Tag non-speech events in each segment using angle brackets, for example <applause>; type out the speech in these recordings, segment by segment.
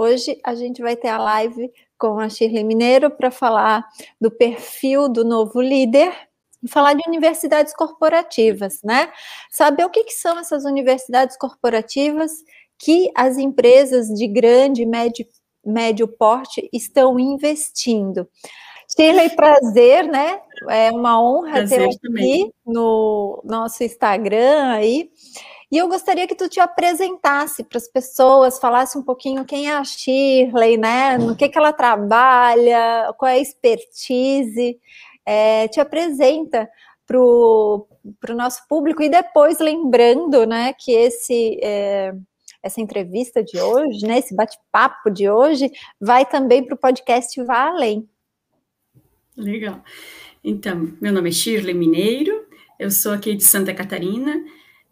Hoje a gente vai ter a live com a Shirley Mineiro para falar do perfil do novo líder e falar de universidades corporativas, né? Saber o que, que são essas universidades corporativas que as empresas de grande e médio, médio porte estão investindo. Shirley, prazer, né? É uma honra prazer ter aqui também. no nosso Instagram aí. E eu gostaria que tu te apresentasse para as pessoas, falasse um pouquinho quem é a Shirley, né? No que, que ela trabalha, qual é a expertise. É, te apresenta para o nosso público e depois lembrando, né, que esse é, essa entrevista de hoje, né, esse bate-papo de hoje, vai também para o podcast Vá Além. Legal. Então, meu nome é Shirley Mineiro, eu sou aqui de Santa Catarina,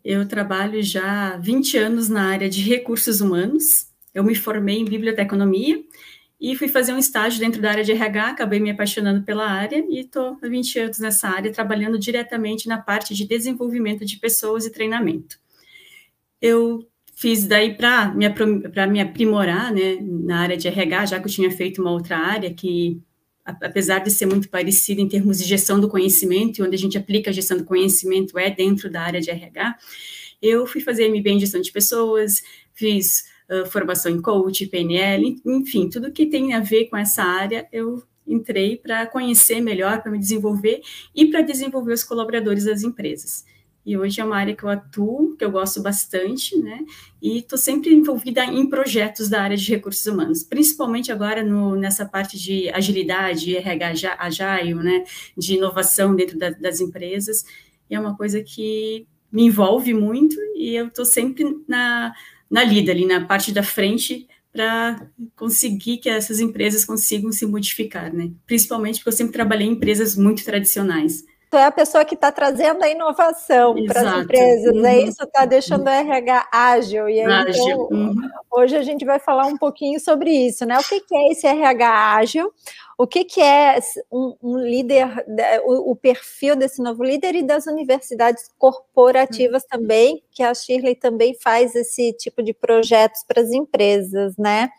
eu trabalho já há 20 anos na área de recursos humanos. Eu me formei em biblioteconomia e fui fazer um estágio dentro da área de RH, acabei me apaixonando pela área e estou há 20 anos nessa área, trabalhando diretamente na parte de desenvolvimento de pessoas e treinamento. Eu fiz daí para me, me aprimorar né, na área de RH, já que eu tinha feito uma outra área que apesar de ser muito parecido em termos de gestão do conhecimento, onde a gente aplica a gestão do conhecimento é dentro da área de RH, eu fui fazer MBA em gestão de pessoas, fiz uh, formação em coach, PNL, enfim, tudo que tem a ver com essa área, eu entrei para conhecer melhor, para me desenvolver e para desenvolver os colaboradores das empresas e hoje é uma área que eu atuo, que eu gosto bastante, né? E estou sempre envolvida em projetos da área de recursos humanos, principalmente agora no, nessa parte de agilidade, RH agile, né? De inovação dentro da, das empresas. E é uma coisa que me envolve muito e eu estou sempre na, na lida, ali na parte da frente, para conseguir que essas empresas consigam se modificar, né? Principalmente porque eu sempre trabalhei em empresas muito tradicionais é a pessoa que está trazendo a inovação para as empresas, é uhum. é isso, está deixando o RH ágil. E aí, ágil. Então, uhum. hoje a gente vai falar um pouquinho sobre isso, né? O que, que é esse RH ágil? O que, que é um, um líder, o, o, perfil desse novo líder e das universidades corporativas uhum. também, que a Shirley também faz esse tipo de projetos para as empresas, né?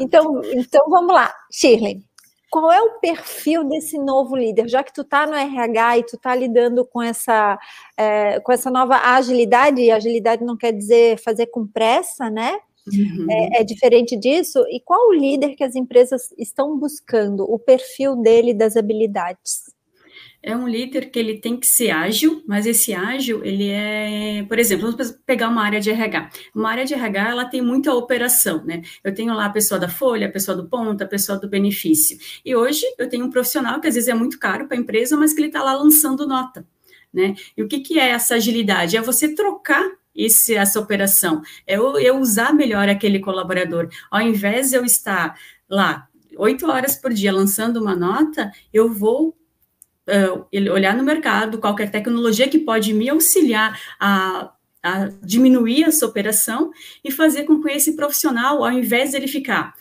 Então, então vamos lá, Shirley qual é o perfil desse novo líder? Já que tu está no RH e tu está lidando com essa, é, com essa nova agilidade, e agilidade não quer dizer fazer com pressa, né? Uhum. É, é, diferente disso. E qual o líder que as empresas estão buscando? O perfil dele das habilidades? É um líder que ele tem que ser ágil, mas esse ágil, ele é, por exemplo, vamos pegar uma área de RH. Uma área de RH, ela tem muita operação, né? Eu tenho lá a pessoa da folha, a pessoa do ponto, a pessoa do benefício. E hoje eu tenho um profissional que às vezes é muito caro para a empresa, mas que ele está lá lançando nota, né? E o que, que é essa agilidade? É você trocar esse, essa operação, é eu, eu usar melhor aquele colaborador. Ao invés de eu estar lá oito horas por dia lançando uma nota, eu vou uh, olhar no mercado, qualquer tecnologia que pode me auxiliar a, a diminuir essa operação e fazer com que esse profissional, ao invés de ele ficar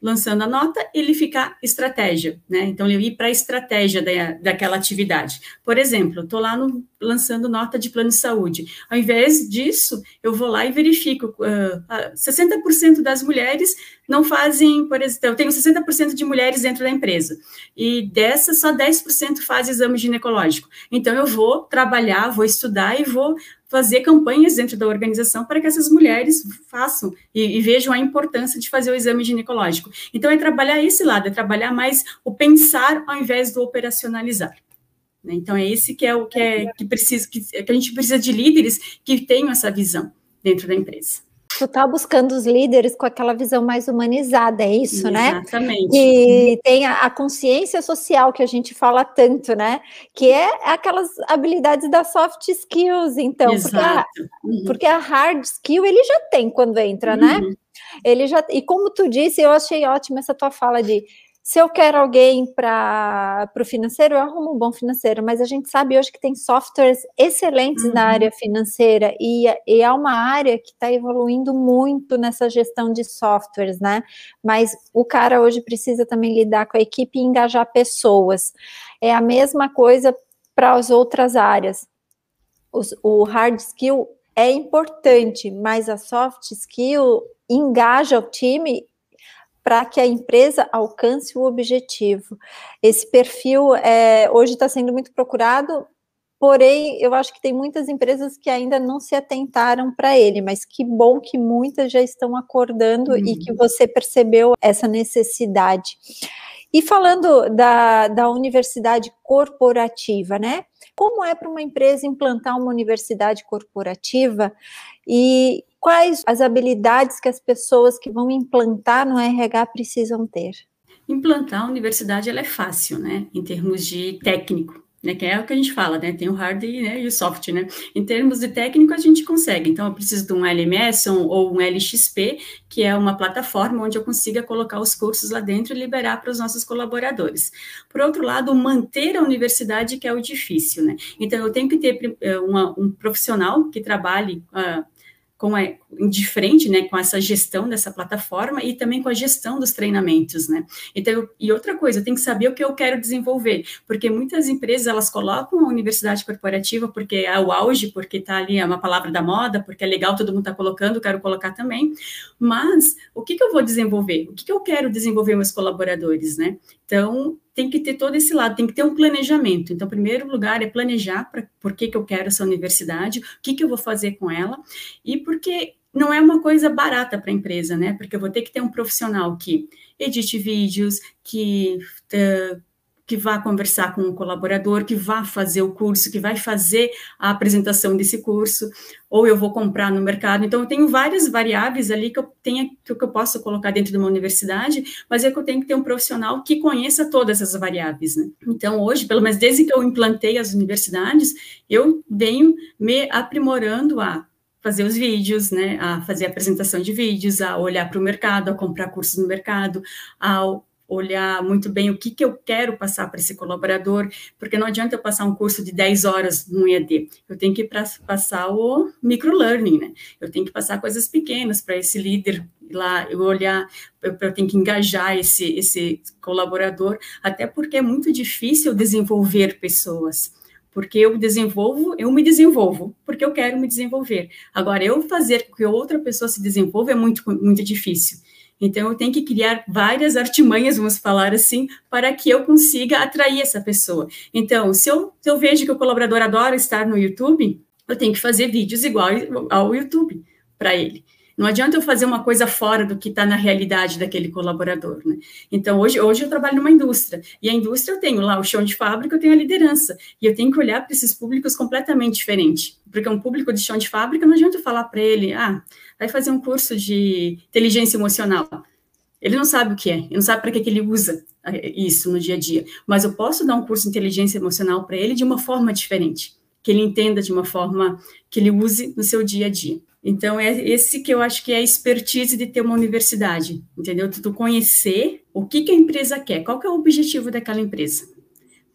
lançando a nota, ele ficar estratégia, né? Então, ele ir para a estratégia da, daquela atividade. Por exemplo, estou lá no, lançando nota de plano de saúde. Ao invés disso, eu vou lá e verifico. Uh, uh, 60% das mulheres não fazem, por exemplo, eu tenho 60% de mulheres dentro da empresa, e dessas, só 10% fazem exame ginecológico. Então, eu vou trabalhar, vou estudar e vou fazer campanhas dentro da organização para que essas mulheres façam e, e, vejam a importância de fazer o exame ginecológico. Então, é trabalhar esse lado, é trabalhar mais o pensar ao invés do operacionalizar. Né? Então, é esse que é o que, é, que, precisa, que, que a gente precisa de líderes que tenham essa visão dentro da empresa tu tá buscando os líderes com aquela visão mais humanizada, é isso, Exatamente. né? Exatamente. Que tem a, a, consciência social que a gente fala tanto, né? Que é aquelas habilidades das soft skills, então, porque a, uhum. porque a, hard skill ele já tem quando entra, né? uhum. né? Ele já e como tu disse, eu achei ótima essa tua fala de se eu quero alguém para o financeiro, eu arrumo um bom financeiro, mas a gente sabe hoje que tem softwares excelentes uhum. na área financeira e, e é uma área que está evoluindo muito nessa gestão de softwares, né? Mas o cara hoje precisa também lidar com a equipe e engajar pessoas. É a mesma coisa para as outras áreas. Os, o hard skill é importante, mas a soft skill engaja o time para que a empresa alcance o objetivo. Esse perfil é, hoje está sendo muito procurado, porém, eu acho que tem muitas empresas que ainda não se atentaram para ele, mas que bom que muitas já estão acordando e que uhum. você percebeu essa necessidade. E falando da, da universidade corporativa, né? Como é para uma empresa implantar uma universidade corporativa e quais as habilidades que as pessoas que vão implantar no RH precisam ter? Implantar a universidade ela é fácil, né? Em termos de técnico né, que é o que a gente fala, né, tem o hard né, e o soft, né, em termos de técnico a gente consegue, então eu preciso de um LMS ou um LXP, que é uma plataforma onde eu consiga colocar os cursos lá dentro e liberar para os nossos colaboradores. Por outro lado, manter a universidade que é o difícil, né, então eu tenho que ter eh, uma, um profissional que trabalhe uh, com a, de frente, né, com essa gestão dessa plataforma e também com a gestão dos treinamentos, né. Então, eu, e outra coisa, eu tenho que saber o que eu quero desenvolver, porque muitas empresas, elas colocam a universidade corporativa porque é o auge, porque está ali, é uma palavra da moda, porque é legal, todo mundo está colocando, quero colocar também, mas o que, que eu vou desenvolver? O que, que eu quero desenvolver meus colaboradores, né? Então, tem que ter todo esse lado, tem que ter um planejamento. Então, primeiro lugar é planejar para por que, que eu quero essa universidade, o que, que eu vou fazer com ela, e porque não é uma coisa barata para a empresa, né? Porque eu vou ter que ter um profissional que edite vídeos, que uh, que vá conversar com o colaborador, que vá fazer o curso, que vai fazer a apresentação desse curso, ou eu vou comprar no mercado. Então, eu tenho várias variáveis ali que eu, tenho, que eu posso colocar dentro de uma universidade, mas é que eu tenho que ter um profissional que conheça todas essas variáveis. Né? Então, hoje, pelo menos desde que eu implantei as universidades, eu venho me aprimorando a fazer os vídeos, né, a fazer a apresentação de vídeos, a olhar para o mercado, a comprar cursos no mercado, a olhar muito bem o que, que eu quero passar para esse colaborador, porque não adianta eu passar um curso de 10 horas no EAD, eu tenho que passar o microlearning, né? Eu tenho que passar coisas pequenas para esse líder lá, eu olhar, eu, eu tenho que engajar esse, esse colaborador, até porque é muito difícil desenvolver pessoas porque eu desenvolvo, eu me desenvolvo, porque eu quero me desenvolver. Agora, eu fazer com que outra pessoa se desenvolva é muito, muito difícil. Então, eu tenho que criar várias artimanhas, vamos falar assim, para que eu consiga atrair essa pessoa. Então, se eu, se eu vejo que o colaborador adora estar no YouTube, eu tenho que fazer vídeos igual ao YouTube para ele. Não adianta eu fazer uma coisa fora do que está na realidade daquele colaborador, né? Então, hoje, hoje eu trabalho numa indústria, e a indústria eu tenho lá o chão de fábrica, eu tenho a liderança, e eu tenho que olhar para esses públicos completamente diferentes, porque um público de chão de fábrica, não adianta eu falar para ele, ah, vai fazer um curso de inteligência emocional. Ele não sabe o que é, ele não sabe para que, que ele usa eh, isso no dia a dia, mas eu posso dar um curso de inteligência emocional para ele de uma forma diferente, que ele entenda de uma forma que ele use no seu dia a dia. Então, é esse que eu acho que é a expertise de ter uma universidade, entendeu? Tu, conhecer o que, que a empresa quer, qual que é o objetivo daquela empresa.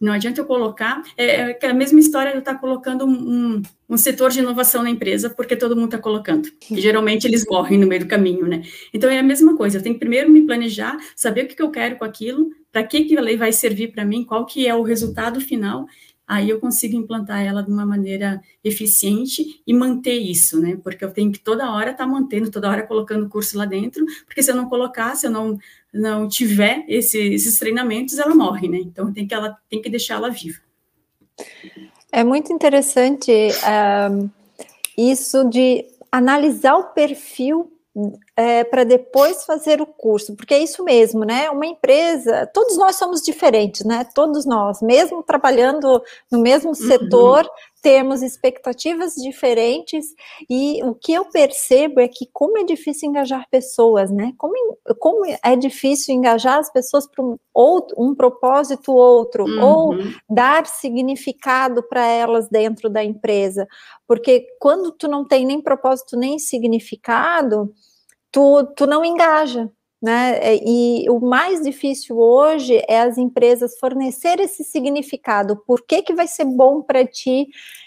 Não adianta eu colocar, é, é a mesma história de eu estar colocando um, um, setor de inovação na empresa, porque todo mundo está colocando. E geralmente eles morrem no meio do caminho, né? Então é a mesma coisa, eu tenho que primeiro me planejar, saber o que, que eu quero com aquilo, para que, que lei vai servir para mim, qual que é o resultado final, aí eu consigo implantar ela de uma maneira eficiente e manter isso, né? Porque eu tenho que toda hora estar tá mantendo, toda hora colocando curso lá dentro, porque se eu não colocar, se eu não, não tiver esse, esses treinamentos, ela morre, né? Então tem que, ela, tem que deixar ela viva. É muito interessante um, isso de analisar o perfil é, para depois fazer o curso, porque é isso mesmo, né? Uma empresa, todos nós somos diferentes, né? Todos nós, mesmo trabalhando no mesmo uhum. setor, temos expectativas diferentes e o que eu percebo é que como é difícil engajar pessoas, né? Como, como é difícil engajar as pessoas para um, outro, um propósito outro, uhum. ou dar significado para elas dentro da empresa, porque quando tu não tem nem propósito nem significado, tu, tu não engaja, né? É, e o mais difícil hoje é as empresas fornecer esse significado. Por que, que vai ser bom para ti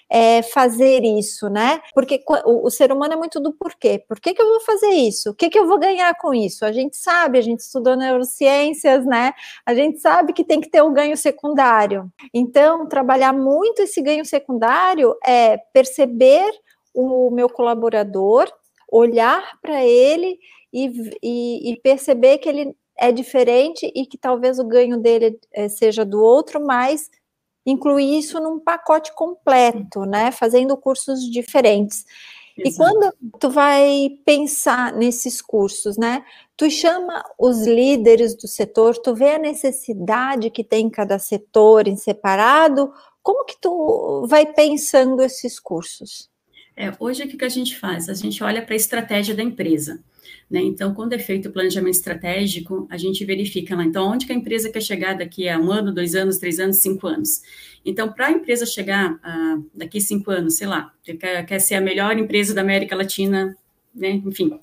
é, fazer isso, né? Porque o, o, ser humano é muito do porquê. Por que, que eu vou fazer isso? O que, que eu vou ganhar com isso? A gente sabe, a gente estudou neurociências, né? A gente sabe que tem que ter o um ganho secundário. Então, trabalhar muito esse ganho secundário é perceber o meu colaborador olhar para ele e, e, e, perceber que ele é diferente e que talvez o ganho dele é, seja do outro, mas incluir isso num pacote completo, né? Fazendo cursos diferentes. Exato. E quando tu vai pensar nesses cursos, né? Tu chama os líderes do setor, tu vê a necessidade que tem cada setor em separado. Como que tu vai pensando esses cursos? É, hoje o que a gente faz? A gente olha para a estratégia da empresa. Né? Então, quando é feito o planejamento estratégico, a gente verifica lá, então, onde que a empresa quer chegar daqui a um ano, dois anos, três anos, cinco anos. Então, para a empresa chegar ah, daqui cinco anos, sei lá, quer, quer ser a melhor empresa da América Latina, né? enfim.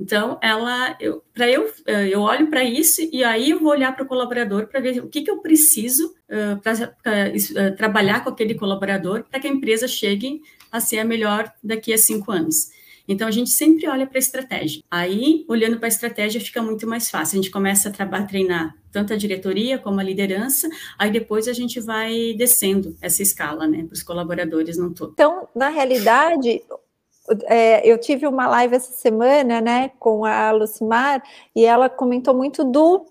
Então, ela, para eu, eh, eu olho para isso e aí eu vou olhar para o colaborador para ver o que, que eu preciso uh, para uh, trabalhar com aquele colaborador para que a empresa chegue a ser a melhor daqui a cinco anos. Então, a gente sempre olha para a estratégia. Aí, olhando para a estratégia, fica muito mais fácil. A gente começa a trabalhar, treinar tanto a diretoria como a liderança, aí depois a gente vai descendo essa escala, né, para os colaboradores no todo. Então, na realidade, é, eu tive uma live essa semana, né, com a Lucimar, e ela comentou muito do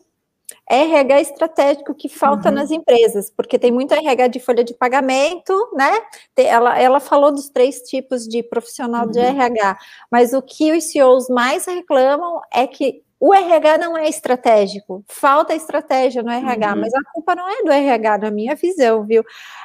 RH estratégico que falta uhum. nas empresas, porque tem muito RH de folha de pagamento, né? Ela, ela falou dos três tipos de profissional uhum. de RH, mas o que os CEOs mais reclamam é que o RH não é estratégico, falta estratégia no RH, uhum. mas a culpa não é do RH, na minha visão, viu?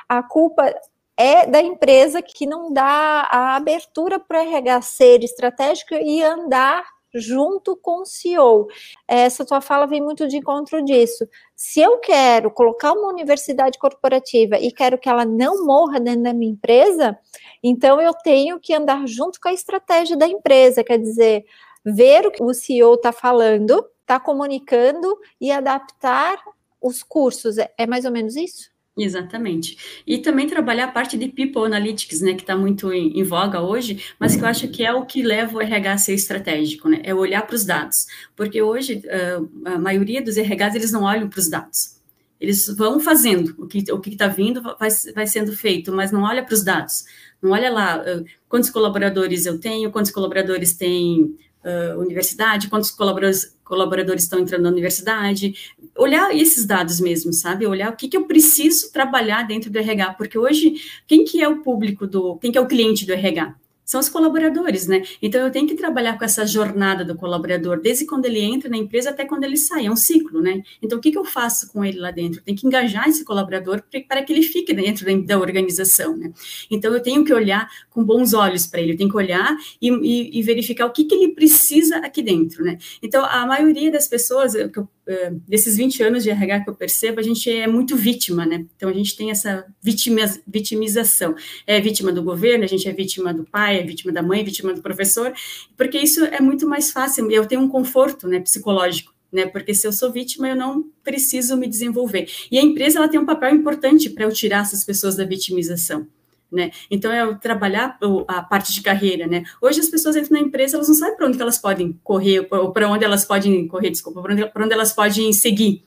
A culpa é da empresa que não dá a abertura para o RH ser estratégico e andar junto com o CEO. Essa tua fala vem muito de encontro disso. Se eu quero colocar uma universidade corporativa e quero que ela não morra dentro da minha empresa, então eu tenho que andar junto com a estratégia da empresa, quer dizer, ver o que o CEO está falando, está comunicando e adaptar os cursos. É, é mais ou menos isso? Exatamente. E também trabalhar a parte de People Analytics, né, que está muito em, em, voga hoje, mas que eu acho que é o que leva o RH a ser estratégico, né, é olhar para os dados. Porque hoje, uh, a maioria dos RHs, eles não olham para os dados. Eles vão fazendo, o que o está vindo vai, vai sendo feito, mas não olha para os dados. Não olha lá uh, quantos colaboradores eu tenho, quantos colaboradores têm uh, universidade, quantos colaboradores, colaboradores estão entrando na universidade, olhar esses dados mesmo, sabe? Olhar o que, que eu preciso trabalhar dentro do RH, porque hoje, quem que é o público do, quem que é o cliente do RH? São os colaboradores, né? Então eu tenho que trabalhar com essa jornada do colaborador, desde quando ele entra na empresa até quando ele sai, é um ciclo, né? Então o que, que eu faço com ele lá dentro? Tem que engajar esse colaborador para que ele fique dentro da organização, né? Então eu tenho que olhar com bons olhos para ele, eu tenho que olhar e, e, e, verificar o que, que ele precisa aqui dentro, né? Então a maioria das pessoas, que eu desses 20 anos de RH que eu percebo, a gente é muito vítima, né? Então a gente tem essa vitimização. É vítima do governo, a gente é vítima do pai, é vítima da mãe, vítima do professor, porque isso é muito mais fácil, eu tenho um conforto né, psicológico. Né, porque se eu sou vítima, eu não preciso me desenvolver. E a empresa ela tem um papel importante para eu tirar essas pessoas da vitimização. Né? Então é trabalhar a parte de carreira, né? Hoje as pessoas entram na empresa, elas não sabem para onde elas podem correr, ou para onde elas podem correr, desculpa, para onde, onde elas podem seguir,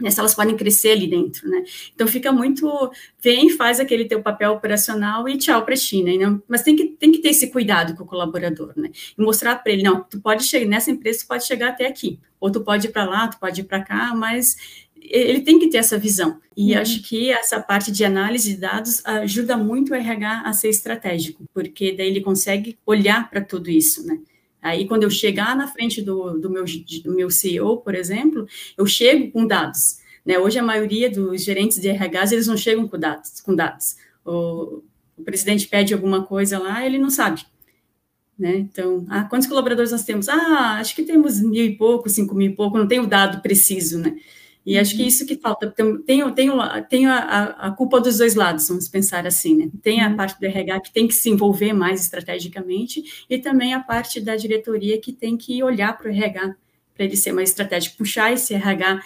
né, se elas podem crescer ali dentro, né? Então fica muito, vem, faz aquele teu papel operacional e tchau para ti, né? Mas tem que, tem que ter esse cuidado com o colaborador, né? E mostrar para ele, não, tu pode chegar nessa empresa, tu pode chegar até aqui, ou tu pode ir para lá, tu pode ir para cá, mas ele tem que ter essa visão. E uhum. acho que essa parte de análise de dados ajuda muito o RH a ser estratégico, porque daí ele consegue olhar para tudo isso, né? Aí, quando eu chegar na frente do, do, meu, do meu CEO, por exemplo, eu chego com dados. Né? Hoje, a maioria dos gerentes de RHs, eles não chegam com dados. Com dados. O, o presidente pede alguma coisa lá, ele não sabe. Né? Então, ah, quantos colaboradores nós temos? Ah, acho que temos mil e pouco, cinco mil e pouco, não tem o dado preciso, né? E acho que uhum. isso que falta. Tem, tem, tem, tem a, a, culpa dos dois lados, vamos pensar assim, né? Tem a uhum. parte do RH que tem que se envolver mais estrategicamente e também a parte da diretoria que tem que olhar para o RH para ele ser mais estratégico, puxar esse RH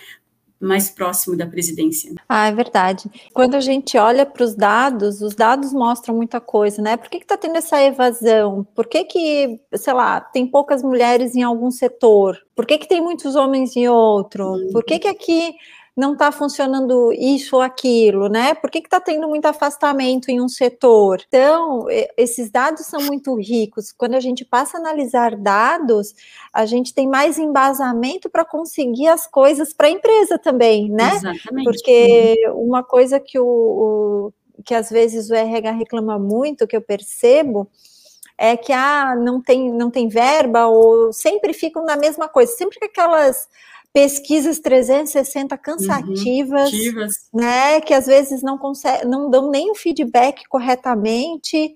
mais próximo da presidência. Ah, é verdade. Quando a gente olha para os dados, os dados mostram muita coisa, né? Por que está tendo essa evasão? Por que, que, sei lá, tem poucas mulheres em algum setor? Por que, que tem muitos homens em outro? Por que, que aqui não está funcionando isso ou aquilo, né? Por que está tendo muito afastamento em um setor? Então, esses dados são muito ricos. Quando a gente passa a analisar dados, a gente tem mais embasamento para conseguir as coisas para a empresa também, né? Exatamente. Porque uhum. uma coisa que o, o que às vezes o RH reclama muito, que eu percebo, é que ah, não tem, não tem verba, ou sempre ficam na mesma coisa, sempre que aquelas pesquisas 360 cansativas, uhum, né, que às vezes não consegue, não dão nem o feedback corretamente,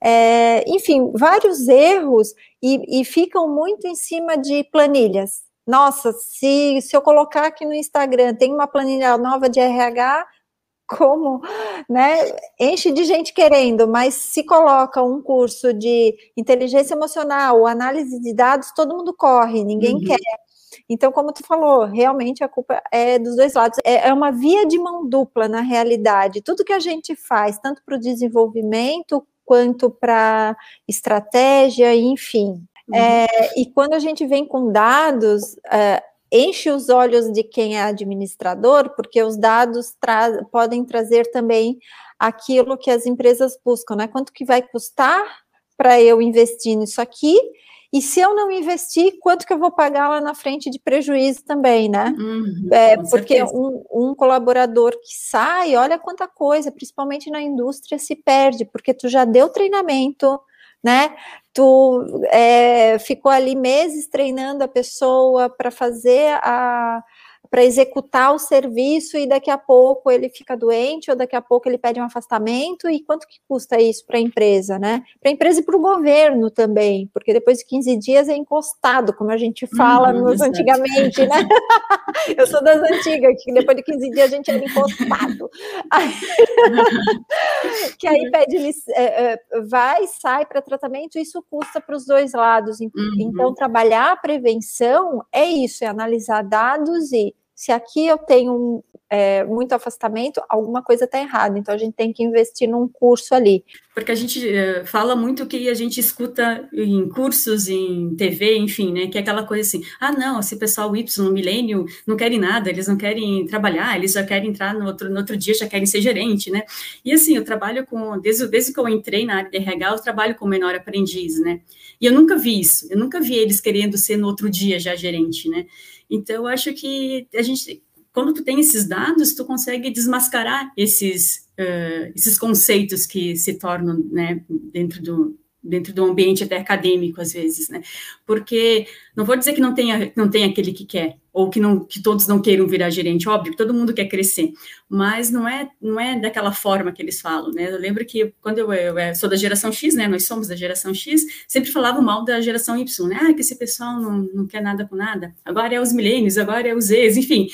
é, enfim, vários erros e, e, ficam muito em cima de planilhas. Nossa, se, se eu colocar aqui no Instagram, tem uma planilha nova de RH, como, né, enche de gente querendo, mas se coloca um curso de inteligência emocional, análise de dados, todo mundo corre, ninguém uhum. quer. Então, como tu falou, realmente a culpa é dos dois lados. É, é uma via de mão dupla na realidade. Tudo que a gente faz, tanto para o desenvolvimento quanto para estratégia, enfim. Uhum. É, e quando a gente vem com dados, é, enche os olhos de quem é administrador, porque os dados tra podem trazer também aquilo que as empresas buscam, né? Quanto que vai custar para eu investir nisso aqui e se eu não investir, quanto que eu vou pagar lá na frente de prejuízo também, né? Uhum, é, porque um, um, colaborador que sai, olha quanta coisa, principalmente na indústria, se perde, porque tu já deu treinamento, né? Tu é, ficou ali meses treinando a pessoa para fazer a para executar o serviço e daqui a pouco ele fica doente ou daqui a pouco ele pede um afastamento e quanto que custa isso para a empresa, né? Para a empresa e para o governo também, porque depois de 15 dias é encostado, como a gente fala uhum, nos antigamente, né? <laughs> Eu sou das antigas, que depois de 15 dias a gente é encostado. Aí, <laughs> que aí pede, é, é, vai, sai para tratamento, isso custa para os dois lados. Uhum. Então, trabalhar a prevenção é isso, é analisar dados e se aqui eu tenho é, muito afastamento, alguma coisa está errada. Então a gente tem que investir num curso ali. Porque a gente é, fala muito que a gente escuta em cursos, em TV, enfim, né? Que é aquela coisa assim: ah, não, esse pessoal Y, milênio, não querem nada, eles não querem trabalhar, eles já querem entrar no outro, no outro dia, já querem ser gerente, né? E assim, eu trabalho com, desde, desde que eu entrei na área de RH, eu trabalho com menor aprendiz, né? E eu nunca vi isso, eu nunca vi eles querendo ser no outro dia já gerente, né? Então, eu acho que a gente, quando tu tem esses dados, tu consegue desmascarar esses, uh, esses conceitos que se tornam, né, dentro do, dentro do ambiente até acadêmico às vezes, né? Porque não vou dizer que não tenha não tem aquele que quer ou que não que todos não queiram virar gerente, óbvio todo mundo quer crescer, mas não é não é daquela forma que eles falam, né? Eu lembro que quando eu, eu, eu sou da geração X, né? Nós somos da geração X, sempre falavam mal da geração Y, né? Ah, que esse pessoal não, não quer nada com nada. Agora é os milênios, agora é os Zs, enfim.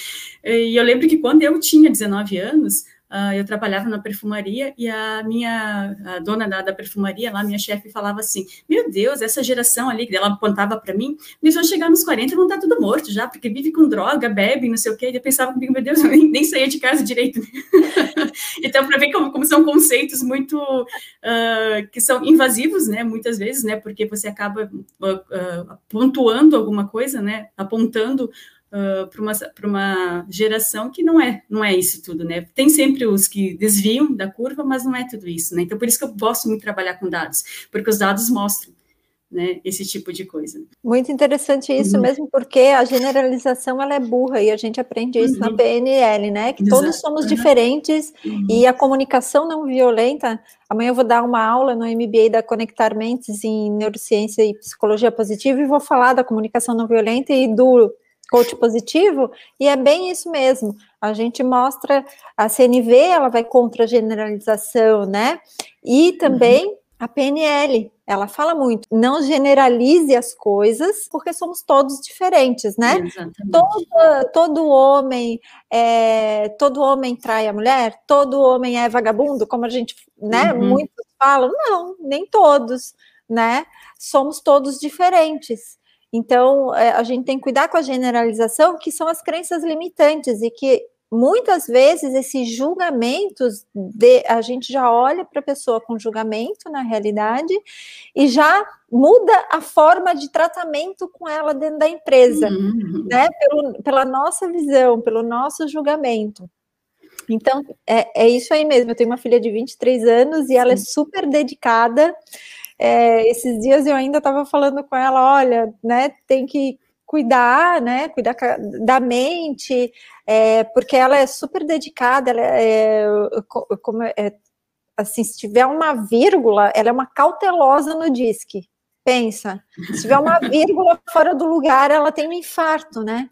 E eu lembro que quando eu tinha 19 anos, uh, eu trabalhava na perfumaria e a minha a dona da, da perfumaria, lá, minha chefe, falava assim: Meu Deus, essa geração ali, que ela apontava para mim, eles vão chegar nos 40 e vão estar tudo morto já, porque vive com droga, bebe, não sei o quê. E eu pensava comigo, meu Deus, eu nem, nem saía de casa direito. <laughs> então, para ver como, como, são conceitos muito uh, que são invasivos, né, muitas vezes, né, porque você acaba uh, pontuando alguma coisa, né, apontando uh, para uma, uma geração que não é, não é isso tudo, né? Tem sempre os que desviam da curva, mas não é tudo isso, né? Então, por isso que eu gosto muito de trabalhar com dados, porque os dados mostram né, esse tipo de coisa. Muito interessante isso, uhum. mesmo porque a generalização ela é burra e a gente aprende isso uhum. na PNL, né? Que Exato. todos somos uhum. diferentes uhum. e a comunicação não violenta. Amanhã eu vou dar uma aula no MBA da Conectar Mentes em Neurociência e Psicologia Positiva e vou falar da comunicação não violenta e do coach positivo, e é bem isso mesmo. A gente mostra a CNV, ela vai contra a generalização, né? E também uhum. a PNL, ela fala muito, não generalize as coisas, porque somos todos diferentes, né? Todo, todo homem, é, todo homem trai a mulher, todo homem é vagabundo, como a gente, né? Uhum. Muitos falam, não, nem todos, né? Somos todos diferentes. Então, é, a gente tem que cuidar com a generalização, que são as crenças limitantes e que muitas vezes esses julgamentos de, a gente já olha para a pessoa com julgamento na realidade e já muda a forma de tratamento com ela dentro da empresa, uhum. né? Pelo, pela nossa visão, pelo nosso julgamento. Então, é, é isso aí mesmo. Eu tenho uma filha de 23 anos e ela é super dedicada. É, esses dias eu ainda estava falando com ela, olha, né, tem que cuidar, né, cuidar da mente, é, porque ela é super dedicada, ela é, como, é, assim, se tiver uma vírgula, ela é uma cautelosa no disque, pensa, se tiver uma vírgula fora do lugar, ela tem um infarto, né,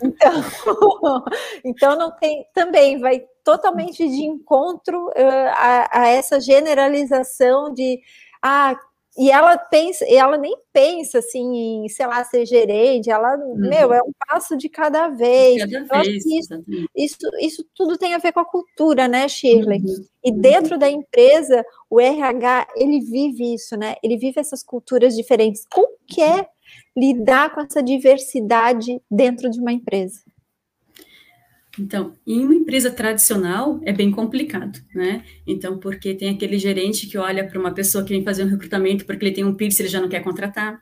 então, <laughs> então não tem, também vai totalmente de encontro uh, a, a essa generalização de, ah, e ela pensa, ela nem pensa assim em, sei lá, ser gerente, ela, uhum. meu, é um passo de cada vez. Cada vez isso, isso, isso, tudo tem a ver com a cultura, né, Shirley? Uhum. E dentro da empresa, o RH, ele vive isso, né? Ele vive essas culturas diferentes. Como que é lidar com essa diversidade dentro de uma empresa? Então, em uma empresa tradicional é bem complicado, né? Então, porque tem aquele gerente que olha para uma pessoa que vem fazer um recrutamento porque ele tem um piercing ele já não quer contratar,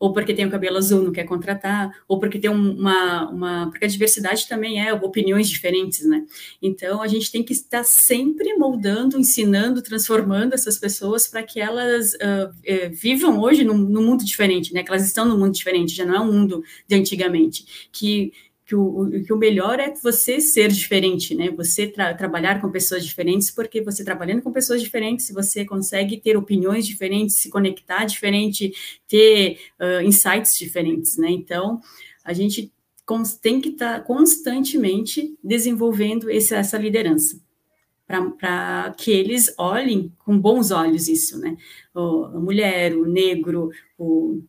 ou porque tem o cabelo azul não quer contratar, ou porque tem uma, uma porque a diversidade também é opiniões diferentes, né? Então, a gente tem que estar sempre moldando, ensinando, transformando essas pessoas para que elas uh, vivam hoje num, num mundo diferente, né? Que elas estão num mundo diferente, já não é um mundo de antigamente, que que o, que o melhor é você ser diferente, né? Você tra trabalhar com pessoas diferentes, porque você trabalhando com pessoas diferentes, você consegue ter opiniões diferentes, se conectar diferente, ter uh, insights diferentes, né? Então, a gente tem que estar tá constantemente desenvolvendo esse, essa liderança para que eles olhem com bons olhos isso, né? O, a mulher, o negro, o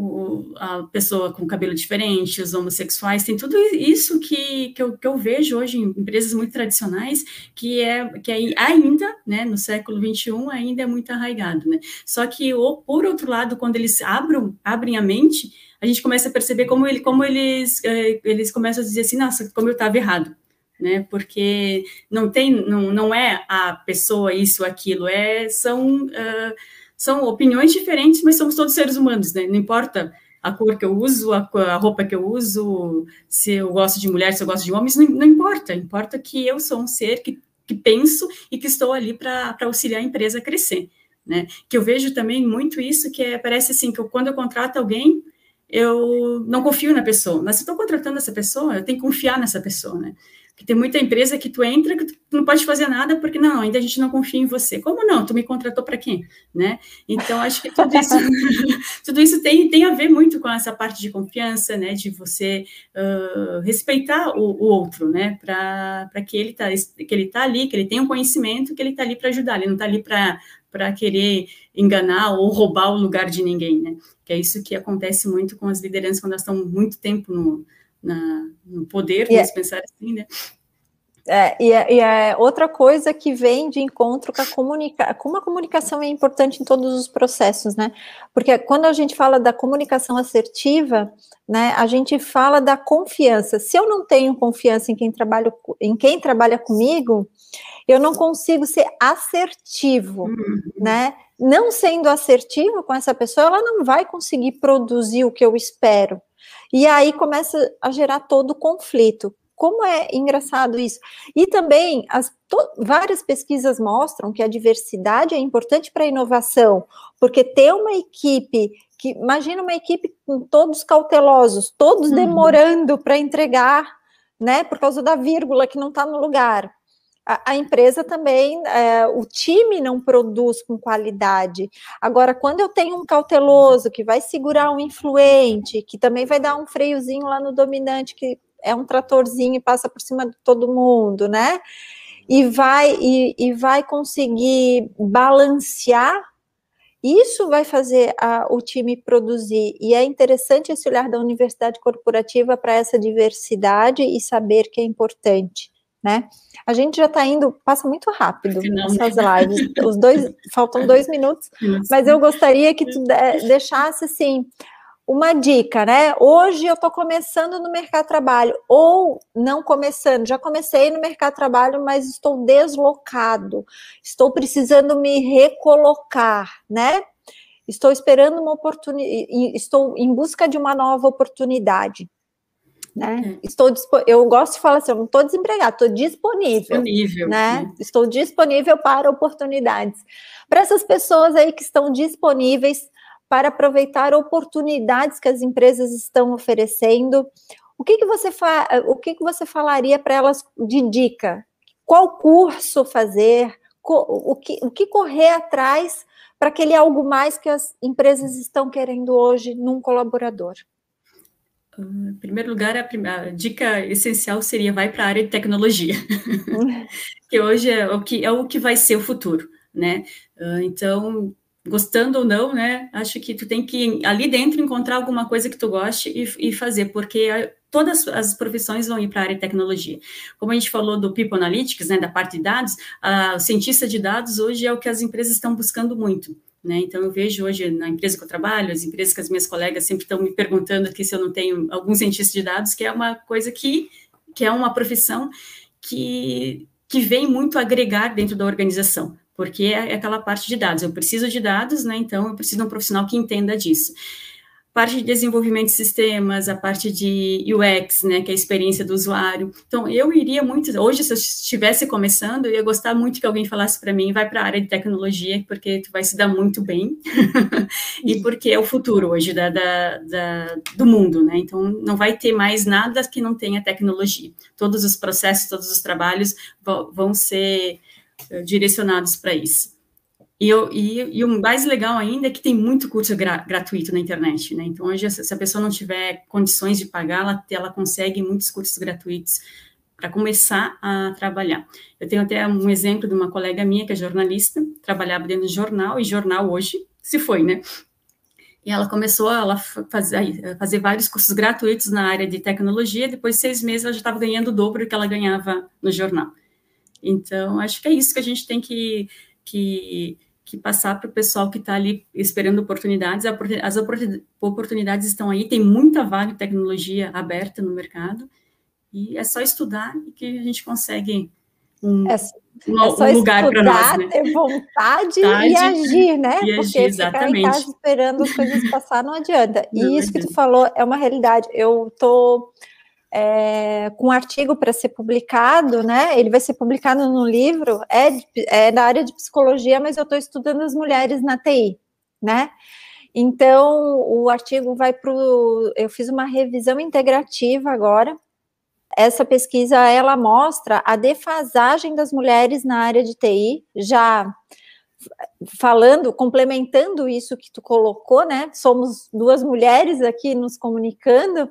o, a pessoa com cabelo diferente, os homossexuais, tem tudo isso que, que, eu, que eu vejo hoje em empresas muito tradicionais, que é que ainda, né, no século XXI, ainda é muito arraigado, né? Só que, o, por outro lado, quando eles abram, abrem a mente, a gente começa a perceber como, ele, como eles, eh, eles começam a dizer assim, nossa, como eu estava errado, né? Porque não tem, não, não é a pessoa isso, aquilo, é, são... Uh, são opiniões diferentes, mas somos todos seres humanos, né? Não importa a cor que eu uso, a, a, roupa que eu uso, se eu gosto de mulheres, se eu gosto de homens, não, não importa. Importa que eu sou um ser que, que penso e que estou ali para auxiliar a empresa a crescer. Né? Que eu vejo também muito isso, que é, parece assim, que eu, quando eu contrato alguém, eu não confio na pessoa, mas se estou contratando essa pessoa, eu tenho que confiar nessa pessoa, né? Que tem muita empresa que tu entra que tu não pode fazer nada porque não, ainda a gente não confia em você. Como não? Tu me contratou para quem, né? Então acho que tudo isso, <laughs> tudo isso tem, tem a ver muito com essa parte de confiança, né? De você uh, respeitar o, o, outro, né? Para que ele tá que ele tá ali, que ele tem um conhecimento, que ele tá ali para ajudar. Ele não tá ali para para querer enganar ou roubar o lugar de ninguém, né? Que é isso que acontece muito com as lideranças quando elas estão muito tempo no na, no poder, vamos yeah. pensar assim, né? É, e, é, e é outra coisa que vem de encontro com a comunicação, como a comunicação é importante em todos os processos, né? Porque quando a gente fala da comunicação assertiva, né, a gente fala da confiança. Se eu não tenho confiança em quem trabalha, em quem trabalha comigo, eu não consigo ser assertivo, uhum. né? Não sendo assertivo com essa pessoa, ela não vai conseguir produzir o que eu espero. E aí começa a gerar todo o conflito. Como é engraçado isso. E também as várias pesquisas mostram que a diversidade é importante para a inovação, porque ter uma equipe que imagina uma equipe com todos cautelosos, todos uhum. demorando para entregar, né, por causa da vírgula que não está no lugar a, empresa também, é, o time não produz com qualidade. Agora, quando eu tenho um cauteloso que vai segurar um influente, que também vai dar um freiozinho lá no dominante, que é um tratorzinho e passa por cima de todo mundo, né? E vai, e, e vai conseguir balancear isso vai fazer a, o time produzir, e é interessante esse olhar da universidade corporativa para essa diversidade e saber que é importante né? A gente já está indo, passa muito rápido essas lives. Os dois, <laughs> faltam dois minutos, mas eu gostaria que tu deixasse assim uma dica, né? Hoje eu estou começando no mercado de trabalho, ou não começando, já comecei no mercado de trabalho, mas estou deslocado, estou precisando me recolocar, né? Estou esperando uma oportunidade, estou em busca de uma nova oportunidade. Né? É. Estou eu gosto de falar assim, eu não estou desempregado, estou disponível, disponível né? né? Estou disponível para oportunidades. Para essas pessoas aí que estão disponíveis para aproveitar oportunidades que as empresas estão oferecendo, o que, que você fa o que, que você falaria para elas de dica? Qual curso fazer? O que, o que correr atrás para aquele algo mais que as empresas estão querendo hoje num colaborador? Em primeiro lugar, a, primeira, a dica essencial seria vai para a área de tecnologia, <laughs> que hoje é o que, é o que vai ser o futuro, né? Então, gostando ou não, né? Acho que tu tem que ali dentro encontrar alguma coisa que tu goste e, e fazer, porque todas as profissões vão ir para a área de tecnologia. Como a gente falou do People Analytics, né, da parte de dados, a, o cientista de dados hoje é o que as empresas estão buscando muito. Né? Então, eu vejo hoje na empresa que eu trabalho, as empresas que as minhas colegas sempre estão me perguntando aqui se eu não tenho algum cientista de dados, que é uma coisa que, que é uma profissão que, que vem muito agregar dentro da organização, porque é aquela parte de dados. Eu preciso de dados, né? então eu preciso de um profissional que entenda disso parte de desenvolvimento de sistemas, a parte de UX, né, que é a experiência do usuário. Então, eu iria muito, hoje, se eu estivesse começando, eu ia gostar muito que alguém falasse para mim, vai para a área de tecnologia, porque tu vai se dar muito bem, <laughs> e porque é o futuro hoje da, da, da, do mundo, né, então não vai ter mais nada que não tenha tecnologia. Todos os processos, todos os trabalhos vão ser eh, direcionados para isso. E, eu, e, e, o mais legal ainda é que tem muito curso gra, gratuito na internet, né? Então, hoje, se a pessoa não tiver condições de pagar, ela, ela consegue muitos cursos gratuitos para começar a trabalhar. Eu tenho até um exemplo de uma colega minha, que é jornalista, trabalhava dentro do jornal, e jornal hoje se foi, né? E ela começou a fazer, fazer vários cursos gratuitos na área de tecnologia, depois de seis meses ela já estava ganhando o dobro do que ela ganhava no jornal. Então, acho que é isso que a gente tem que, que que passar para o pessoal que está ali esperando oportunidades. As oportunidades estão aí, tem muita vaga de tecnologia aberta no mercado, e é só estudar que a gente consegue um, é, um, é um lugar para nós. Né? ter vontade e agir, né? E Porque agir, ficar em casa esperando as coisas passar não adianta. E não isso adianta. que tu falou é uma realidade. Eu estou. Tô é, com um artigo para ser publicado, né? Ele vai ser publicado no livro, é, é da área de psicologia, mas eu estou estudando as mulheres na TI, né? Então, o artigo vai para. Eu fiz uma revisão integrativa agora. Essa pesquisa ela mostra a defasagem das mulheres na área de TI, já falando, complementando isso que tu colocou, né? Somos duas mulheres aqui nos comunicando,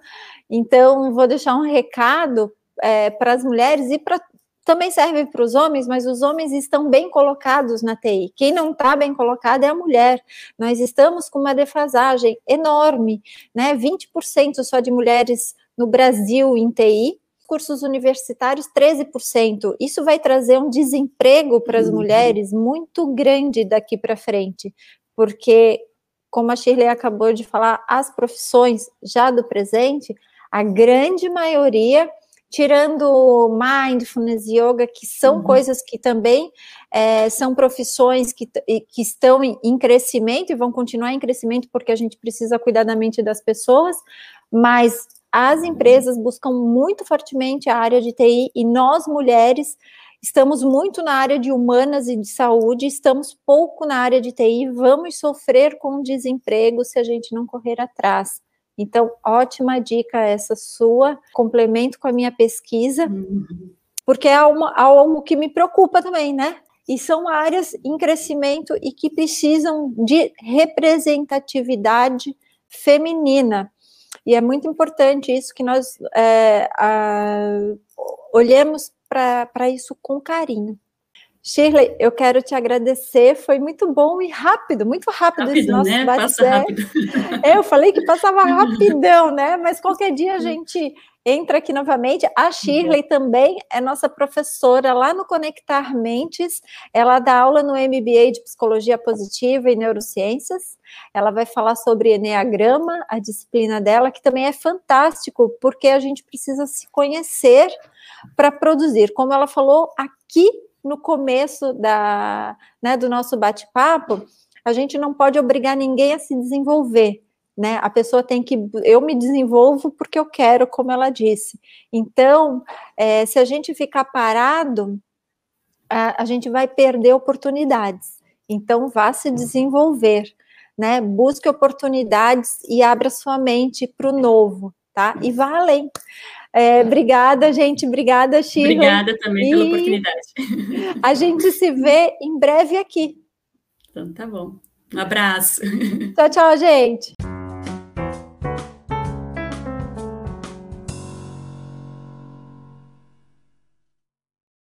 então vou deixar um recado é, para as mulheres e para também serve para os homens, mas os homens estão bem colocados na TI. Quem não está bem colocado é a mulher. Nós estamos com uma defasagem enorme, né? 20% só de mulheres no Brasil em TI, cursos universitários, 13%. Isso vai trazer um desemprego para as uhum. mulheres muito grande daqui para frente, porque, como a Shirley acabou de falar, as profissões já do presente, a grande maioria tirando mindfulness yoga, que são uhum. coisas que também é, são profissões que, que estão em, em, crescimento e vão continuar em crescimento porque a gente precisa cuidar da mente das pessoas, mas as empresas buscam muito fortemente a área de TI e nós, mulheres, estamos muito na área de humanas e de saúde, estamos pouco na área de TI, vamos sofrer com desemprego se a gente não correr atrás. Então, ótima dica essa sua, complemento com a minha pesquisa, porque é algo que me preocupa também, né? E são áreas em crescimento e que precisam de representatividade feminina. E é muito importante isso que nós é, a, olhemos para isso com carinho. Shirley, eu quero te agradecer, foi muito bom e rápido, muito rápido, rápido esse nosso né? É, <laughs> eu falei que passava <laughs> rapidão, né? Mas qualquer dia a gente entra aqui novamente. A Shirley uhum. também é nossa professora lá no Conectar Mentes. Ela dá aula no MBA de Psicologia Positiva e Neurociências. Ela vai falar sobre Enneagrama, a disciplina dela, que também é fantástico, porque a gente precisa se conhecer para produzir. Como ela falou aqui no começo da, né, do nosso bate-papo, a gente não pode obrigar ninguém a se desenvolver né? A pessoa tem que. Eu me desenvolvo porque eu quero, como ela disse. Então, é, se a gente ficar parado, a, a gente vai perder oportunidades. Então, vá se desenvolver, né? Busque oportunidades e abra sua mente para o novo, tá? E vá além. É, obrigada, gente. Obrigada, Chico. Obrigada também e pela oportunidade. A gente se vê em breve aqui. Então, tá bom. Um abraço. Tchau, tchau, gente.